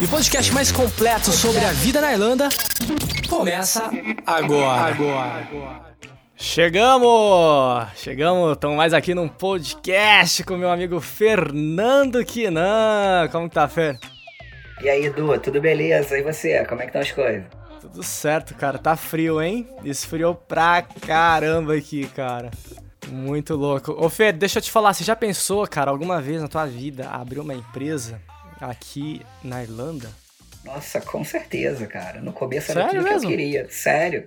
E o podcast mais completo sobre a vida na Irlanda começa agora. agora. Chegamos! Chegamos, estamos mais aqui num podcast com meu amigo Fernando Quinan. Como que tá, Fer? E aí, Edu, tudo beleza? E você? Como é que estão as coisas? Tudo certo, cara. Tá frio, hein? Esfriou pra caramba aqui, cara. Muito louco. Ô, Fer, deixa eu te falar, você já pensou, cara, alguma vez na tua vida abrir uma empresa aqui na Irlanda? Nossa, com certeza, cara. No começo Sério era tudo mesmo? que eu queria. Sério.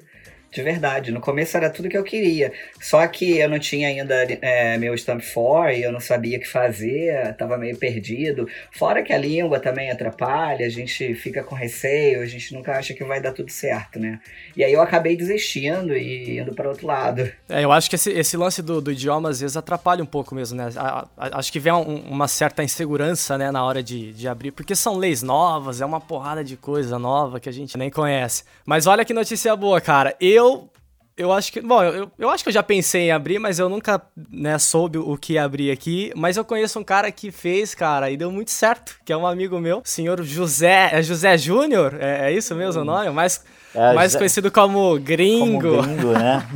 De verdade, no começo era tudo que eu queria. Só que eu não tinha ainda é, meu Stamp 4 e eu não sabia o que fazer, tava meio perdido. Fora que a língua também atrapalha, a gente fica com receio, a gente nunca acha que vai dar tudo certo, né? E aí eu acabei desistindo e indo para outro lado. É, eu acho que esse, esse lance do, do idioma às vezes atrapalha um pouco mesmo, né? A- a- acho que vem um- uma certa insegurança, né, na hora de, de abrir, porque são leis novas, é uma porrada de coisa nova que a gente nem conhece. Mas olha que notícia boa, cara. Eu. Eu acho que. Bom, eu, eu acho que eu já pensei em abrir, mas eu nunca né, soube o que abrir aqui. Mas eu conheço um cara que fez, cara, e deu muito certo, que é um amigo meu, senhor José. É José Júnior? É, é isso mesmo o nome? Mais, É, mais José- conhecido como Como gringo. gringo, né?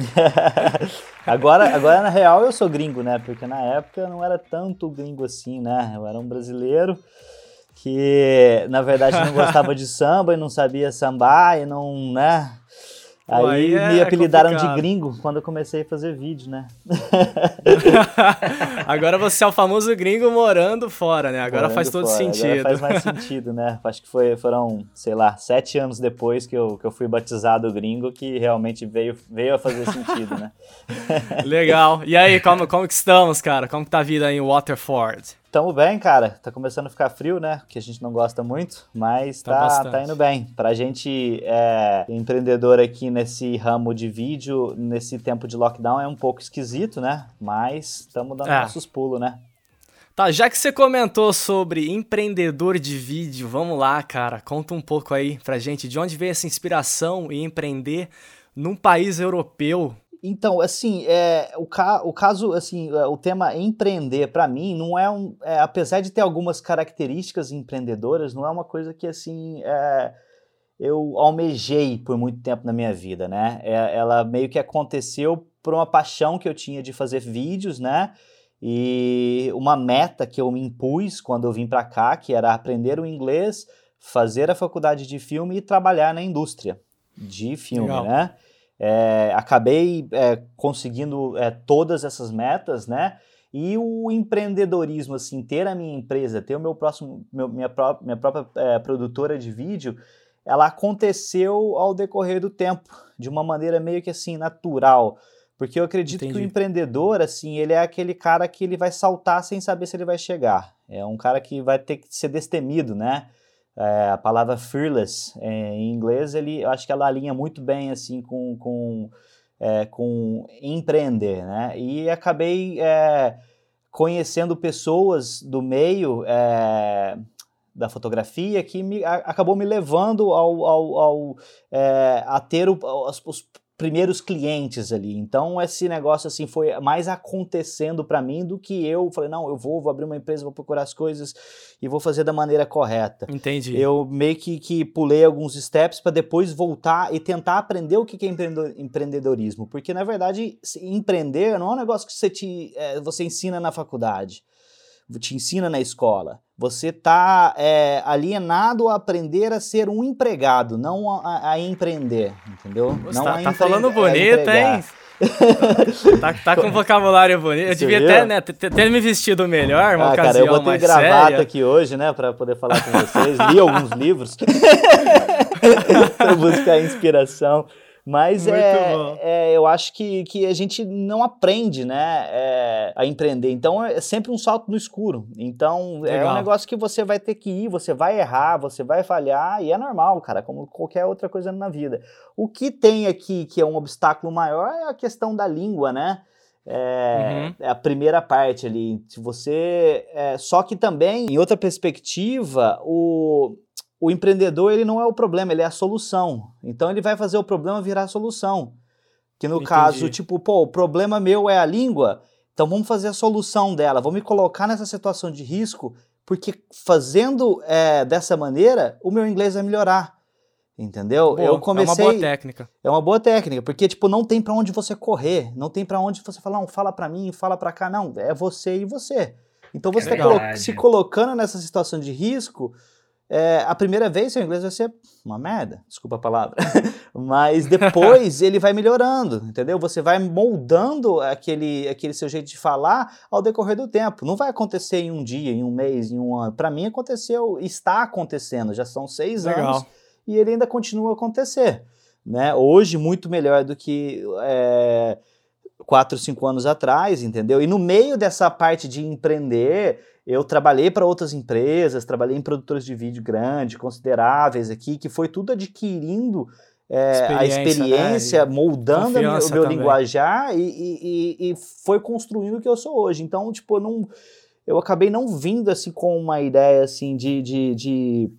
agora, agora, na real, eu sou gringo, né? Porque na época eu não era tanto gringo assim, né? Eu era um brasileiro que, na verdade, não gostava de samba e não sabia sambar e não, né? Aí aí me é apelidaram complicado. de gringo quando eu comecei a fazer vídeo, né? Agora você é o famoso gringo morando fora, né? Agora Morando faz todo fora. sentido. Agora faz mais sentido, né? Acho que foi, foram, sei lá, sete anos depois que eu, que eu fui batizado gringo que realmente veio, veio a fazer sentido, né? Legal. E aí, como, como que estamos, cara? Como que tá a vida em Waterford? Tamo bem, cara. Tá começando a ficar frio, né? Que a gente não gosta muito, mas Tá tá, tá indo bem. Pra gente é, empreendedor aqui nesse ramo de vídeo, nesse tempo de lockdown, é um pouco esquisito, né? Mas estamos dando É. nossos pulos, né? Tá, já que você comentou sobre empreendedor de vídeo, vamos lá, cara. Conta um pouco aí pra gente de onde veio essa inspiração em empreender num país europeu. Então, assim, é, o, ca o caso, assim, é, o tema empreender, pra mim, não é um. é, apesar de ter algumas características empreendedoras, não é uma coisa que, assim, é, eu almejei por muito tempo na minha vida, né? É, ela meio que aconteceu por uma paixão que eu tinha de fazer vídeos, né? E uma meta que eu me impus quando eu vim pra cá, que era aprender o inglês, fazer a faculdade de filme e trabalhar na indústria de filme, Legal. né? É, acabei é, conseguindo é, todas essas metas, né? E o empreendedorismo, assim, ter a minha empresa, ter o meu próximo, meu- minha, pró- minha própria é, produtora de vídeo, ela aconteceu ao decorrer do tempo, de uma maneira meio que assim, natural. Porque eu acredito que Entendi. o empreendedor, assim, ele é aquele cara que ele vai saltar sem saber se ele vai chegar. É um cara que vai ter que ser destemido, né? É, a palavra fearless é, em inglês, ele, eu acho que ela alinha muito bem assim com, com, é, com empreender, né? E acabei é, conhecendo pessoas do meio é, da fotografia que me, a- acabou me levando ao, ao, ao, é, a ter o- os, primeiros clientes ali. Então esse negócio assim foi mais acontecendo para mim do que eu falei não, eu vou, vou abrir uma empresa, vou procurar as coisas e vou fazer da maneira correta. Entendi. Eu meio que, que pulei alguns steps para depois voltar e tentar aprender o que é empreendedor- empreendedorismo. Porque, na verdade, empreender não é um negócio que você, te, é, você ensina na faculdade, te ensina na escola. Você está alienado a aprender a ser um empregado, não a, a- empreender, entendeu? Você não tá, a tá falando bonito, empregar. hein? tá, tá com vocabulário bonito. Eu Você devia até, né, ter, ter me vestido melhor, uma Ah, cara, eu botei gravata séria. aqui hoje, né, pra poder falar com vocês. Li alguns livros pra buscar inspiração. Mas é, é, eu acho que, que a gente não aprende, né, é, a empreender. Então é sempre um salto no escuro. Então é um Legal. negócio que você vai ter que ir, você vai errar, você vai falhar e é normal, cara, como qualquer outra coisa na vida. O que tem aqui que é um obstáculo maior é a questão da língua, né? É, Uhum. é a primeira parte ali. Se você. é, só que também, em outra perspectiva, o, o empreendedor ele não é o problema, ele é a solução. Então ele vai fazer o problema virar a solução. Que no Entendi. caso, tipo, pô, o problema meu é a língua, então vamos fazer a solução dela, vamos me colocar nessa situação de risco, porque fazendo é, dessa maneira, o meu inglês vai melhorar. Entendeu? Boa, Eu comecei. É uma boa técnica. É uma boa técnica, porque tipo não tem pra onde você correr, não tem pra onde você falar, não, fala pra mim, fala pra cá, não, é você e você. Então você É tá colo- se colocando nessa situação de risco, é, a primeira vez seu inglês vai ser uma merda, desculpa a palavra, mas depois ele vai melhorando, entendeu? Você vai moldando aquele, aquele seu jeito de falar ao decorrer do tempo. Não vai acontecer em um dia, em um mês, em um ano. Pra mim aconteceu, está acontecendo, já são seis anos Legal. e ele ainda continua a acontecer. Né? Hoje, muito melhor do que é, quatro, cinco anos atrás, entendeu? E no meio dessa parte de empreender, eu trabalhei para outras empresas, trabalhei em produtores de vídeo grandes, consideráveis aqui, que foi tudo adquirindo é, a Experiência, experiência, né? Moldando a o meu também. linguajar e, e- e- foi construindo o que eu sou hoje. Então, tipo, eu não, eu acabei não vindo assim com uma ideia assim de, de, de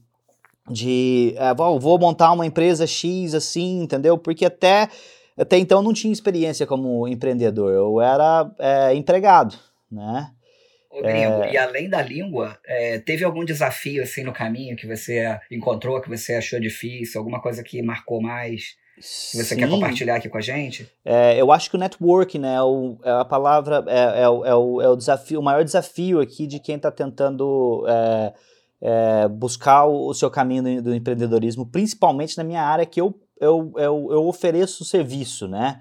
de é, vou vou montar uma empresa X assim, entendeu? Porque até, até então eu não tinha experiência como empreendedor, eu era é, empregado, né? Ô, gringo, e além da língua, é, teve algum desafio assim no caminho que você encontrou, que você achou difícil, alguma coisa que marcou mais, que você quer Sim. compartilhar aqui com a gente? É, eu acho que o network, né, é o- é a palavra, é, é o, é o- é desafio, o maior desafio aqui de quem está tentando é, é, buscar o, seu caminho do, do empreendedorismo, principalmente na minha área que eu, eu, eu, eu ofereço serviço, né?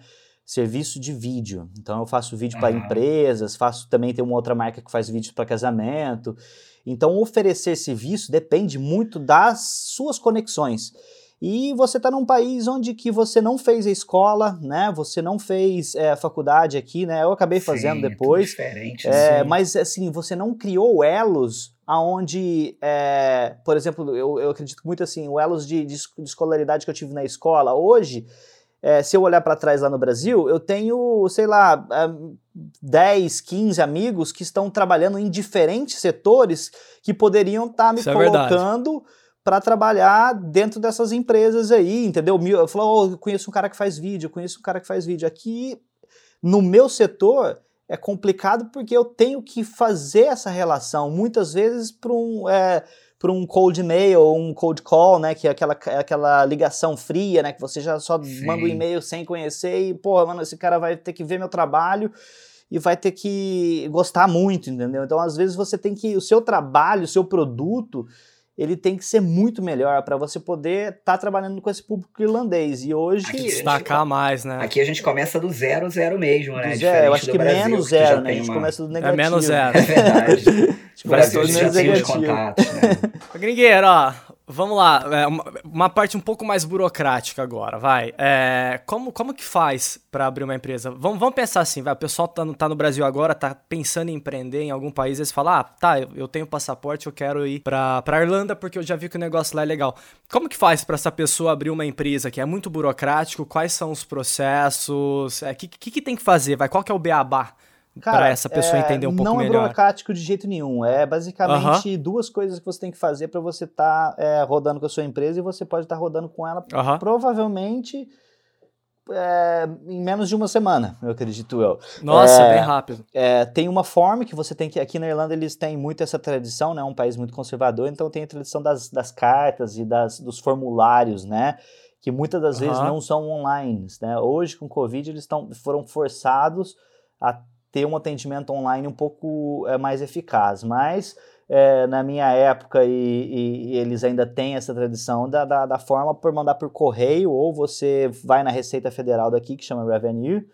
Serviço de vídeo. Então eu faço vídeo para empresas, faço também tem uma outra marca que faz vídeos para casamento. Então oferecer serviço depende muito das suas conexões. E você está num país onde que você não fez a escola, né? Você não fez é, a faculdade aqui, né? Eu acabei fazendo Sim, tudo depois. diferente. É, né? mas assim, você não criou elos aonde, é, por exemplo, eu, eu acredito muito assim, o elos de, de escolaridade que eu tive na escola. Hoje, é, se eu olhar para trás lá no Brasil, eu tenho, sei lá, ah, 10, 15 amigos que estão trabalhando em diferentes setores que poderiam estar me Isso é colocando para trabalhar dentro dessas empresas aí, entendeu? Eu falo, "Oh, eu conheço um cara que faz vídeo, eu conheço um cara que faz vídeo. Aqui, no meu setor, é complicado porque eu tenho que fazer essa relação, muitas vezes para um, é, pra um cold mail ou um cold call, né, que é aquela, aquela ligação fria, né, que você já só Sim. manda um e-mail sem conhecer e, porra, mano, esse cara vai ter que ver meu trabalho e vai ter que gostar muito, entendeu? Então, às vezes, você tem que, o seu trabalho, o seu produto, ele tem que ser muito melhor para você poder estar trabalhando com esse público irlandês. E hoje... Aqui, Destacar mais, né? Aqui a gente começa do zero, zero mesmo, né? do zero, eu acho que Brasil, menos que zero, né? A gente uma- começa do É negativo. menos zero. É verdade. A gente O começa do já tem os negativo. contatos, né? Gringueiro, ó, vamos lá. é, uma, uma parte um pouco mais burocrática agora, vai. É, como, como que faz pra abrir uma empresa? Vamos, vamos pensar assim, vai. O pessoal tá no, tá no Brasil agora, tá pensando em empreender em algum país, eles falam, ah, tá, eu, eu tenho passaporte, eu quero ir pra, Irlanda porque eu já vi que o negócio lá é legal. Como que faz pra essa pessoa abrir uma empresa que é muito burocrático? Quais são os processos? O é, que, que, que tem que fazer? Vai, qual que é o beabá? Pra essa pessoa é, entender um pouco não melhor. é burocrático de jeito nenhum. É basicamente duas coisas que você tem que fazer para você estar rodando com a sua empresa e você pode estar rodando com ela provavelmente é, em menos de uma semana, eu acredito eu. Nossa, É, bem rápido. É, tem uma forma que você tem que. Aqui na Irlanda eles têm muito essa tradição, né? Um país muito conservador, então tem a tradição das, das cartas e das, dos formulários, né? Que muitas das vezes não são online, né? Hoje, com o Covid, eles tão, foram forçados a ter um atendimento online um pouco é, mais eficaz. Mas é, na minha época, e, e- e eles ainda têm essa tradição da, da, da forma por mandar por correio, ou você vai na Receita Federal daqui, que chama Revenue,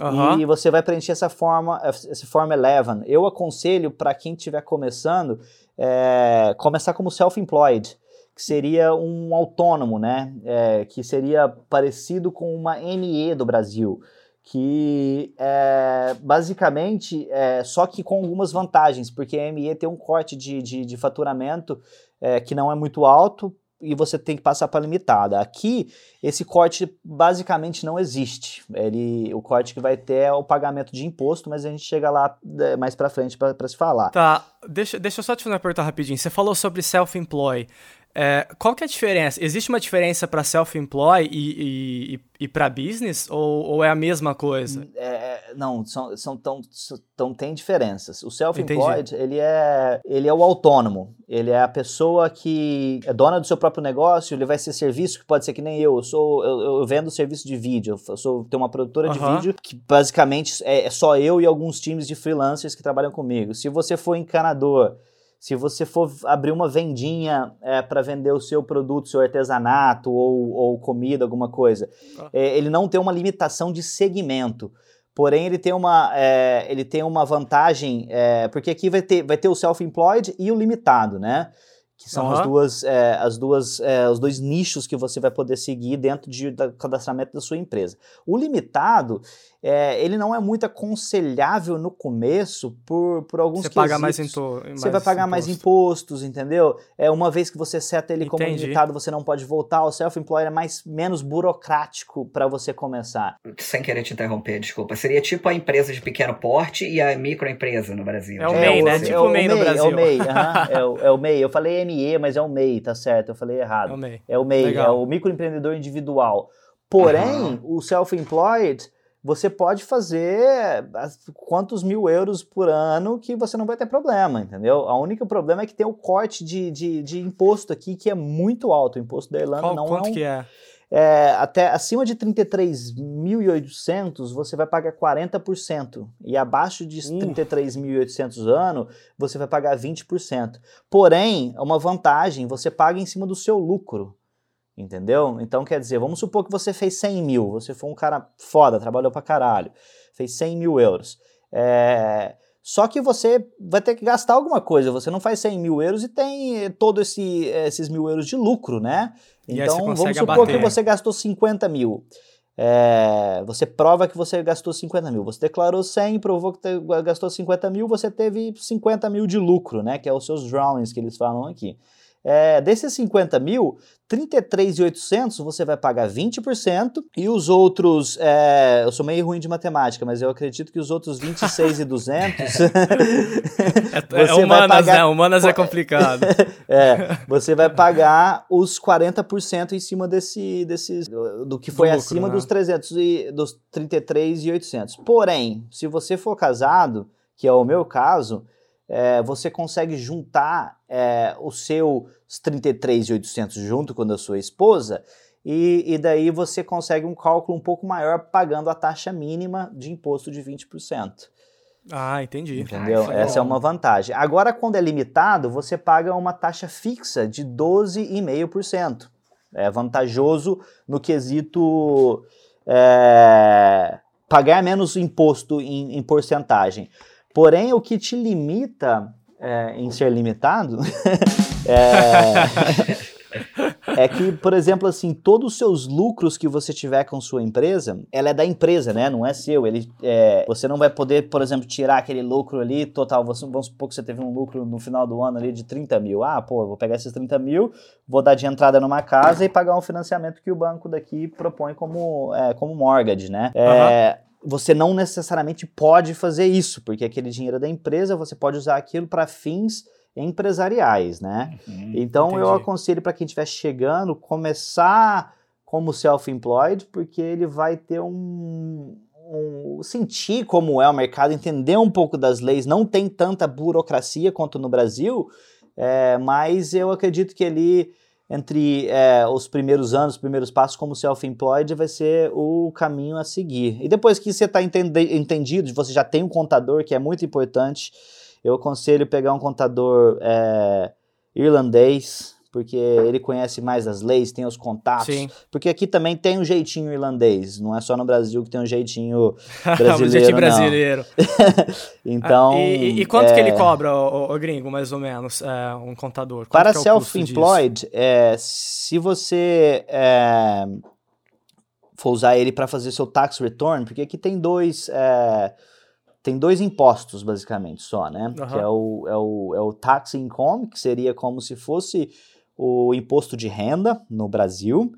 Aham. e você vai preencher essa forma, essa forma 11. Eu aconselho para quem estiver começando, é, começar como self-employed. Que seria um autônomo, né? É, que seria parecido com uma ME do Brasil, que é, basicamente, é, só que com algumas vantagens, porque a ME tem um corte de, de, de faturamento é, que não é muito alto, e você tem que passar para limitada. Aqui, esse corte basicamente não existe. Ele, o corte que vai ter é o pagamento de imposto, mas a gente chega lá é, mais para frente para se falar. Tá, deixa, deixa eu só te fazer uma pergunta rapidinho. Você falou sobre self-employ. É, qual que é a diferença? Existe uma diferença para self-employ e, e, e para business ou, ou, é a mesma coisa? É, é, não, são, são tão, tão tem diferenças. O self-employed ele é ele é o autônomo. Ele é a pessoa que é dona do seu próprio negócio. Ele vai ser serviço que pode ser que nem eu. Eu sou eu, eu vendo serviço de vídeo. Eu sou tenho uma produtora de vídeo que basicamente é, é só eu e alguns times de freelancers que trabalham comigo. Se você for encanador se você for abrir uma vendinha é, para vender o seu produto, seu artesanato ou, ou comida, alguma coisa, ah. é, ele não tem uma limitação de segmento. Porém, ele tem uma, é, ele tem uma vantagem, é, porque aqui vai ter, vai ter o self-employed e o limitado, né? que são uhum. as duas, as duas, é, os dois nichos que você vai poder seguir dentro de, do cadastramento da sua empresa. O limitado, é, ele não é muito aconselhável no começo por, por alguns Você paga mais, impo Você vai pagar imposto. mais impostos, entendeu? É, uma vez que você seta ele como limitado, você não pode voltar. O self-employed é mais, menos burocrático para você começar. Sem querer te interromper, desculpa. Seria tipo a empresa de pequeno porte e a microempresa no Brasil. É o MEI, né? Tipo o MEI no Brasil. É o MEI, é, o, é o MEI. Eu falei ME, mas é o MEI, tá certo? Eu falei errado. É o MEI. É o MEI, é o microempreendedor individual. Porém, uhum. o self-employed você pode fazer quantos mil euros por ano que você não vai ter problema, entendeu? O único problema é que tem o corte de, de, de imposto aqui que é muito alto. O imposto da Irlanda Qual, não quanto é um, que é? é? Até acima de 33.800 você vai pagar 40%. E abaixo de uh. 33.800 ano você vai pagar 20%. Porém, é uma vantagem, você paga em cima do seu lucro. Entendeu? Então, quer dizer, vamos supor que você fez 100 mil, você foi um cara foda, trabalhou pra caralho, fez 100 mil euros. É... Só que você vai ter que gastar alguma coisa, você não faz 100 mil euros e tem todos esse, esses mil euros de lucro, né? Então, vamos supor abater. que você gastou 50 mil. É, você prova que você gastou 50 mil. Você declarou 100, provou que te, gastou 50 mil, você teve 50 mil de lucro, né? Que é os seus drawings que eles falam aqui. É, desses 50 mil, 33,800 você vai pagar 20% e os outros, é, eu sou meio ruim de matemática, mas eu acredito que os outros 26,200 é, é humanas, pagar, né? Humanas é complicado. é, você vai pagar os 40% em cima desse, desse do que foi do lucro, acima né? dos 300 e dos 33,800. Porém, se você for casado, que é o meu caso, é, você consegue juntar é, os seus 33,800 junto com a sua esposa e, e, daí você consegue um cálculo um pouco maior pagando a taxa mínima de imposto de 20%. Ah, entendi. Entendeu? Ai, Essa é uma vantagem. Agora, quando é limitado, você paga uma taxa fixa de 12,5%. É vantajoso no quesito é, pagar menos imposto em, em porcentagem. Porém, o que te limita é, em ser limitado é, é, que, por exemplo, assim, todos os seus lucros que você tiver com sua empresa, ela é da empresa, né? Não é seu. Ele, é, você não vai poder, por exemplo, tirar aquele lucro ali total. Você, vamos supor que você teve um lucro no final do ano ali de 30 mil. Ah, pô, vou pegar esses 30 mil, vou dar de entrada numa casa e pagar um financiamento que o banco daqui propõe como, é, como mortgage, né? Uhum você não necessariamente pode fazer isso, porque aquele dinheiro é da empresa, você pode usar aquilo para fins empresariais, né? Uhum, então entendi. eu aconselho para quem estiver chegando começar como self-employed, porque ele vai ter um, um, sentir como é o mercado, entender um pouco das leis. Não tem tanta burocracia quanto no Brasil, é, mas eu acredito que ele entre é, os primeiros anos, os primeiros passos como self-employed vai ser o caminho a seguir. E depois que você está entendido, você já tem um contador, que é muito importante, eu aconselho pegar um contador é, irlandês, porque ele conhece mais as leis, tem os contatos. Sim. Porque aqui também tem um jeitinho irlandês, não é só no Brasil que tem um jeitinho brasileiro. um jeitinho brasileiro. então. Ah, e, e quanto que ele é, cobra, o, gringo, mais ou menos, é, um contador? Quanto Para é o self-employed, é, se você é, for usar ele para fazer seu tax return, porque aqui tem dois. é, tem dois impostos, basicamente, só, né? Que é o, é, o, é o tax income, que seria como se fosse o imposto de renda no Brasil,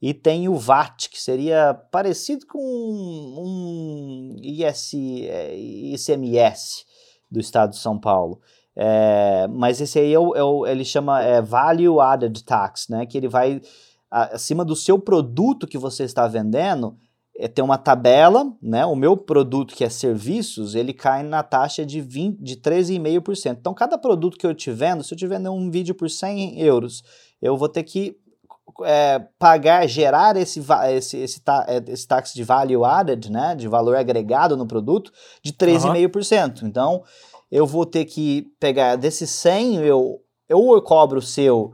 e tem o VAT, que seria parecido com um IS, é, ICMS do estado de São Paulo. É, mas esse aí é o, é o, ele chama é, Value Added Tax, né? Que ele vai acima do seu produto que você está vendendo, é, tem uma tabela, né? O meu produto que é serviços, ele cai na taxa de, 20, de 13,5%. Então, cada produto que eu te vendo, se eu te vender um vídeo por 100 euros, eu vou ter que é, pagar, gerar esse, esse, esse, ta, é, esse tax de value added, né? De valor agregado no produto, de 13,5%. Então, eu vou ter que pegar desses 100, eu, eu cobro o seu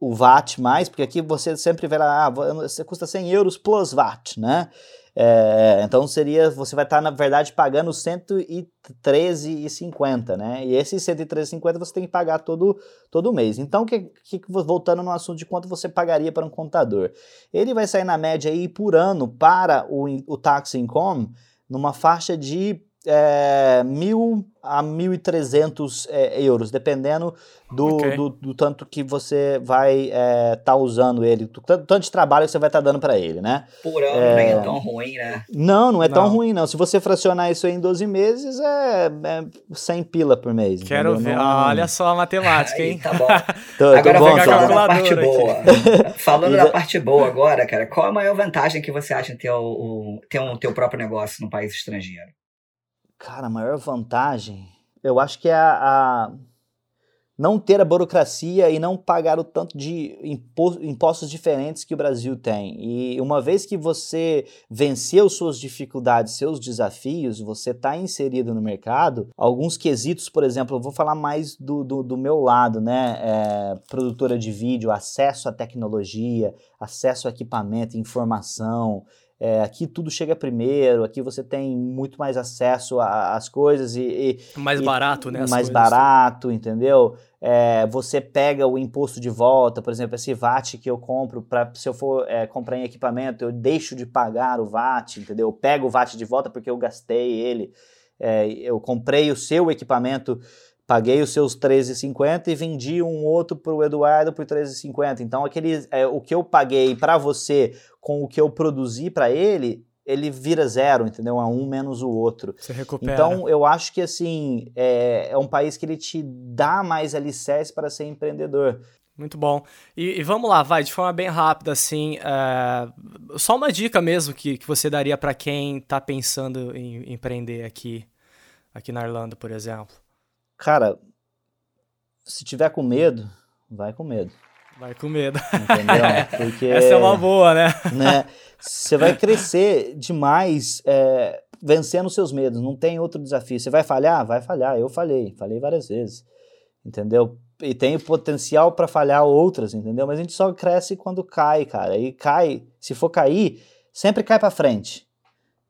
o VAT mais, porque aqui você sempre vê lá, ah, você custa 100 euros plus VAT, né? É, então seria, você vai estar na verdade pagando 113,50, né? E esse 113,50 você tem que pagar todo, todo mês. Então, que, que, voltando no assunto de quanto você pagaria para um contador, ele vai sair na média aí por ano para o, o tax income numa faixa de é, mil a 1.300 é, euros, dependendo do, Ok. do, do tanto que você vai estar tá usando ele, do tanto, tanto de trabalho que você vai estar dando para ele, né? Por ano nem é tão ruim, né? Não, não é tão Não. ruim, não. Se você fracionar isso aí em 12 meses, é, é 100 pila por mês. Quero entendeu? ver. Não- Ah, olha só a matemática, Aí hein? tá bom. Tô, tô Agora bom, tô falar bom. da parte calculadora boa. Falando da da- parte boa agora, cara, qual a maior vantagem que você acha em ter o, o- ter um teu próprio negócio no país estrangeiro? Cara, a maior vantagem, eu acho que é a, a não ter a burocracia e não pagar o tanto de impo- impostos diferentes que o Brasil tem. E uma vez que você venceu suas dificuldades, seus desafios, você está inserido no mercado, alguns quesitos, por exemplo, eu vou falar mais do, do, do meu lado, né? É, produtora de vídeo, acesso à tecnologia, acesso a equipamento, informação, é, aqui tudo chega primeiro, aqui você tem muito mais acesso às coisas e, e Mais e- barato, né? mais coisas. barato, entendeu? É, você pega o imposto de volta, por exemplo, esse VAT que eu compro, pra, se eu for é, comprar em equipamento, eu deixo de pagar o VAT, entendeu? Eu pego o VAT de volta porque eu gastei ele. É, eu comprei o seu equipamento, paguei os seus 13,50 e vendi um outro para o Eduardo por 13,50. Então, aquele, é, o que eu paguei para você com o que eu produzi para ele, ele vira zero, entendeu? É um menos o outro. Você recupera. Então, eu acho que assim é, é um país que ele te dá mais alicerce para ser empreendedor. Muito bom. E, e vamos lá, vai, de forma bem rápida, assim, é, só uma dica mesmo que, que você daria para quem tá pensando em empreender aqui, aqui na Irlanda, por exemplo. Cara, se tiver com medo, vai com medo, Vai com medo. entendeu? Porque Essa é uma boa, né? né, você vai crescer demais é, vencendo os seus medos. Não tem outro desafio. Você vai falhar? Vai falhar. Eu falhei, falhei várias vezes, entendeu? E tem potencial para falhar outras, entendeu? Mas a gente só cresce quando cai, cara. E cai, se for cair, sempre cai para frente,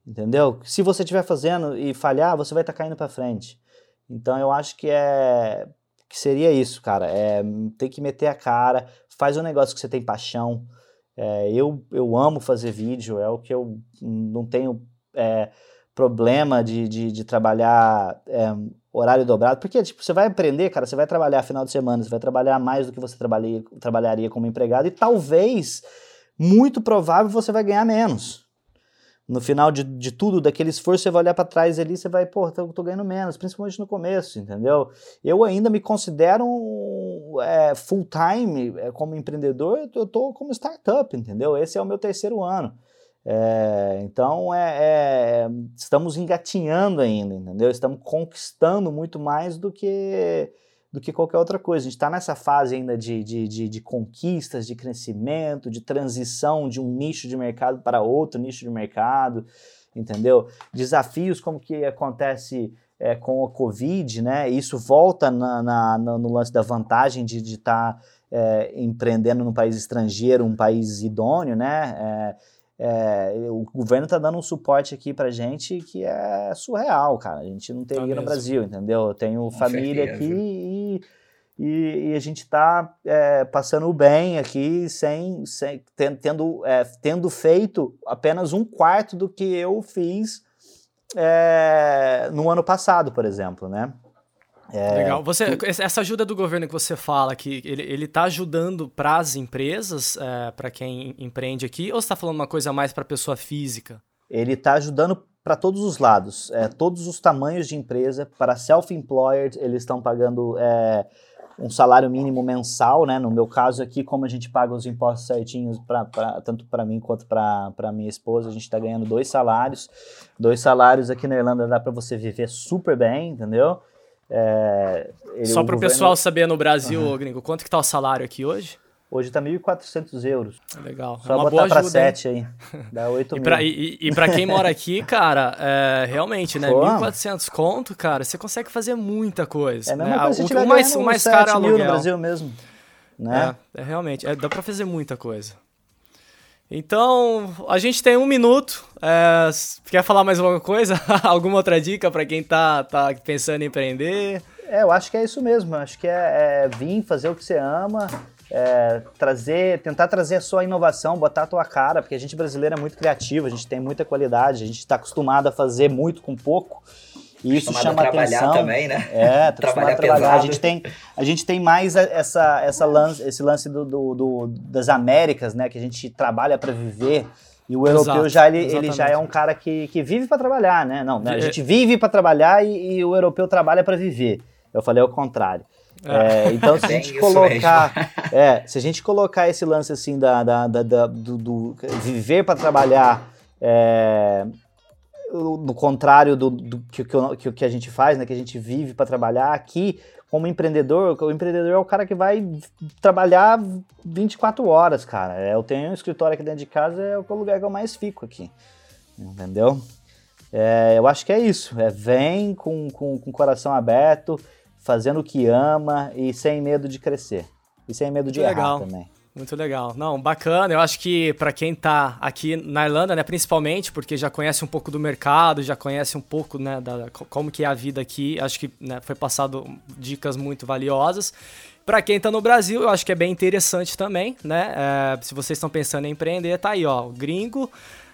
entendeu? Se você estiver fazendo e falhar, você vai estar caindo para frente. Então eu acho que é que seria isso, cara. É, tem que meter a cara, faz um negócio que você tem paixão. É, eu, eu amo fazer vídeo, é o que eu não tenho é, problema de, de, de trabalhar é, horário dobrado, porque tipo, você vai aprender, cara, você vai trabalhar final de semana, você vai trabalhar mais do que você trabalharia, trabalharia como empregado, e talvez, muito provável, você vai ganhar menos. No final de, de tudo, daquele esforço, você vai olhar para trás ali, você vai, pô, tô, tô ganhando menos, principalmente no começo, entendeu? Eu ainda me considero um, é, full time é, como empreendedor, eu tô como startup, entendeu? Esse é o meu terceiro ano. É, então é, é, estamos engatinhando ainda, entendeu? Estamos conquistando muito mais do que do que qualquer outra coisa. A gente está nessa fase ainda de, de, de, de conquistas, de crescimento, de transição de um nicho de mercado para outro nicho de mercado, entendeu? Desafios como que acontece é, com a Covid, né? Isso volta na, na, no lance da vantagem de estar é, empreendendo num país estrangeiro, um país idôneo, né? É, é, o governo está dando um suporte aqui para gente que é surreal, cara. A gente não teria tá no Brasil, entendeu? Eu tenho Com família certeza. aqui e, e, e, a gente está é, passando bem aqui sem, sem tendo, é, tendo feito apenas um quarto do que eu fiz é, no ano passado, por exemplo, né? É, Legal. Você, essa ajuda do governo que você fala, que ele está ajudando para as empresas, é, para quem empreende aqui, ou você está falando uma coisa mais para a pessoa física? Ele está ajudando para todos os lados, é, todos os tamanhos de empresa. Para self-employed, eles estão pagando é, um salário mínimo mensal, né? No meu caso aqui, como a gente paga os impostos certinhos, pra, pra tanto para mim quanto para minha esposa, a gente está ganhando dois salários. Dois salários aqui na Irlanda dá para você viver super bem, entendeu? É, ele, Só para o governo... pessoal saber no Brasil, uhum. gringo, quanto que tá o salário aqui hoje? Hoje tá 1.400 euros. Legal. Só é uma botar para 7 aí. Dá 8 e mil. Pra, e, para quem mora aqui, cara, é, realmente, né? Pô. 1.400 conto, cara, você consegue fazer muita coisa. É né? o, o mais, o mais caro é aluguel. no Brasil mesmo. Né? É, é realmente. É, dá para fazer muita coisa. Então, a gente tem um minuto. É, quer falar mais alguma coisa? alguma outra dica para quem tá, tá pensando em empreender? É, eu acho que é isso mesmo. Acho que é, é vir fazer o que você ama, é, trazer, tentar trazer a sua inovação, botar a tua cara, porque a gente brasileiro é muito criativo, a gente tem muita qualidade, a gente está acostumado a fazer muito com pouco. E isso chama a atenção. também, né? É, tá trabalhar a trabalhar. A gente tem, a gente tem mais essa, essa lance, esse lance do, do, do das Américas, né? Que a gente trabalha para viver. E o europeu Exato, já ele, ele já é um cara que, que vive para trabalhar, né? Não, né? a gente vive para trabalhar e, e, o europeu trabalha para viver. Eu falei ao contrário. É, é então, se a gente colocar, é, se a gente colocar esse lance assim da, da, da, da do, do, viver para trabalhar é, do contrário do, do que, que, que, a gente faz, né? Que a gente vive para trabalhar aqui, como empreendedor, o empreendedor é o cara que vai trabalhar 24 horas, cara. É, eu tenho um escritório aqui dentro de casa, é o lugar que eu mais fico aqui. Entendeu? É, eu acho que é isso. É, vem com, com, com o coração aberto, fazendo o que ama e sem medo de crescer. E sem medo de errar legal. também. Muito legal. Não, bacana. Eu acho que para quem tá aqui na Irlanda, né, principalmente porque já conhece um pouco do mercado, já conhece um pouco, né, da como que é a vida aqui, acho que né, foi passado dicas muito valiosas. Para quem tá no Brasil, eu acho que é bem interessante também, né? É, se vocês estão pensando em empreender, tá aí, ó, gringo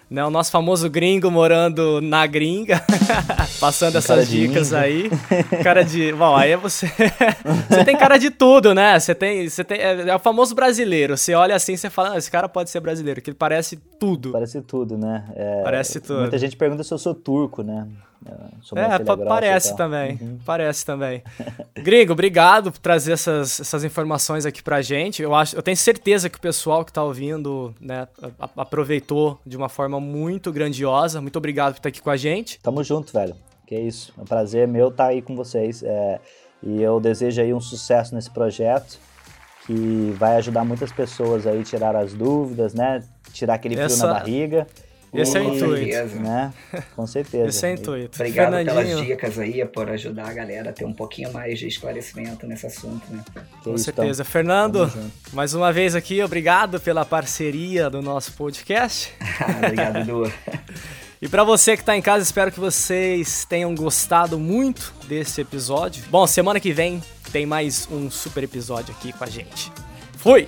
né? O nosso famoso gringo morando na gringa, passando essas dicas aí. Cara de. Bom, aí é você. você tem cara de tudo, né? Você tem. Você tem é, é o famoso brasileiro. Você olha assim e fala, ah, esse cara pode ser brasileiro, que ele parece tudo. Parece tudo, né? É, parece tudo. Muita gente pergunta se eu sou turco, né? É, parece também. Uhum. Parece também. Gringo, obrigado por trazer essas, essas informações aqui pra gente. Eu, acho, eu tenho certeza que o pessoal que tá ouvindo né, aproveitou de uma forma muito grandiosa. Muito obrigado por estar aqui com a gente. Tamo junto, velho. Que é isso. É um prazer meu estar aí com vocês. É, e eu desejo aí um sucesso nesse projeto que vai ajudar muitas pessoas aí a tirar as dúvidas, né? Tirar aquele frio Essa... na barriga. Esse é o intuito. Né? Com certeza. Esse é o intuito. Obrigado pelas dicas aí, por ajudar a galera a ter um pouquinho mais de esclarecimento nesse assunto, né? Com certeza. Então, Fernando, mais uma vez aqui, obrigado pela parceria do nosso podcast. obrigado, Du. E para você que tá em casa, espero que vocês tenham gostado muito desse episódio. Bom, semana que vem tem mais um super episódio aqui com a gente. Fui!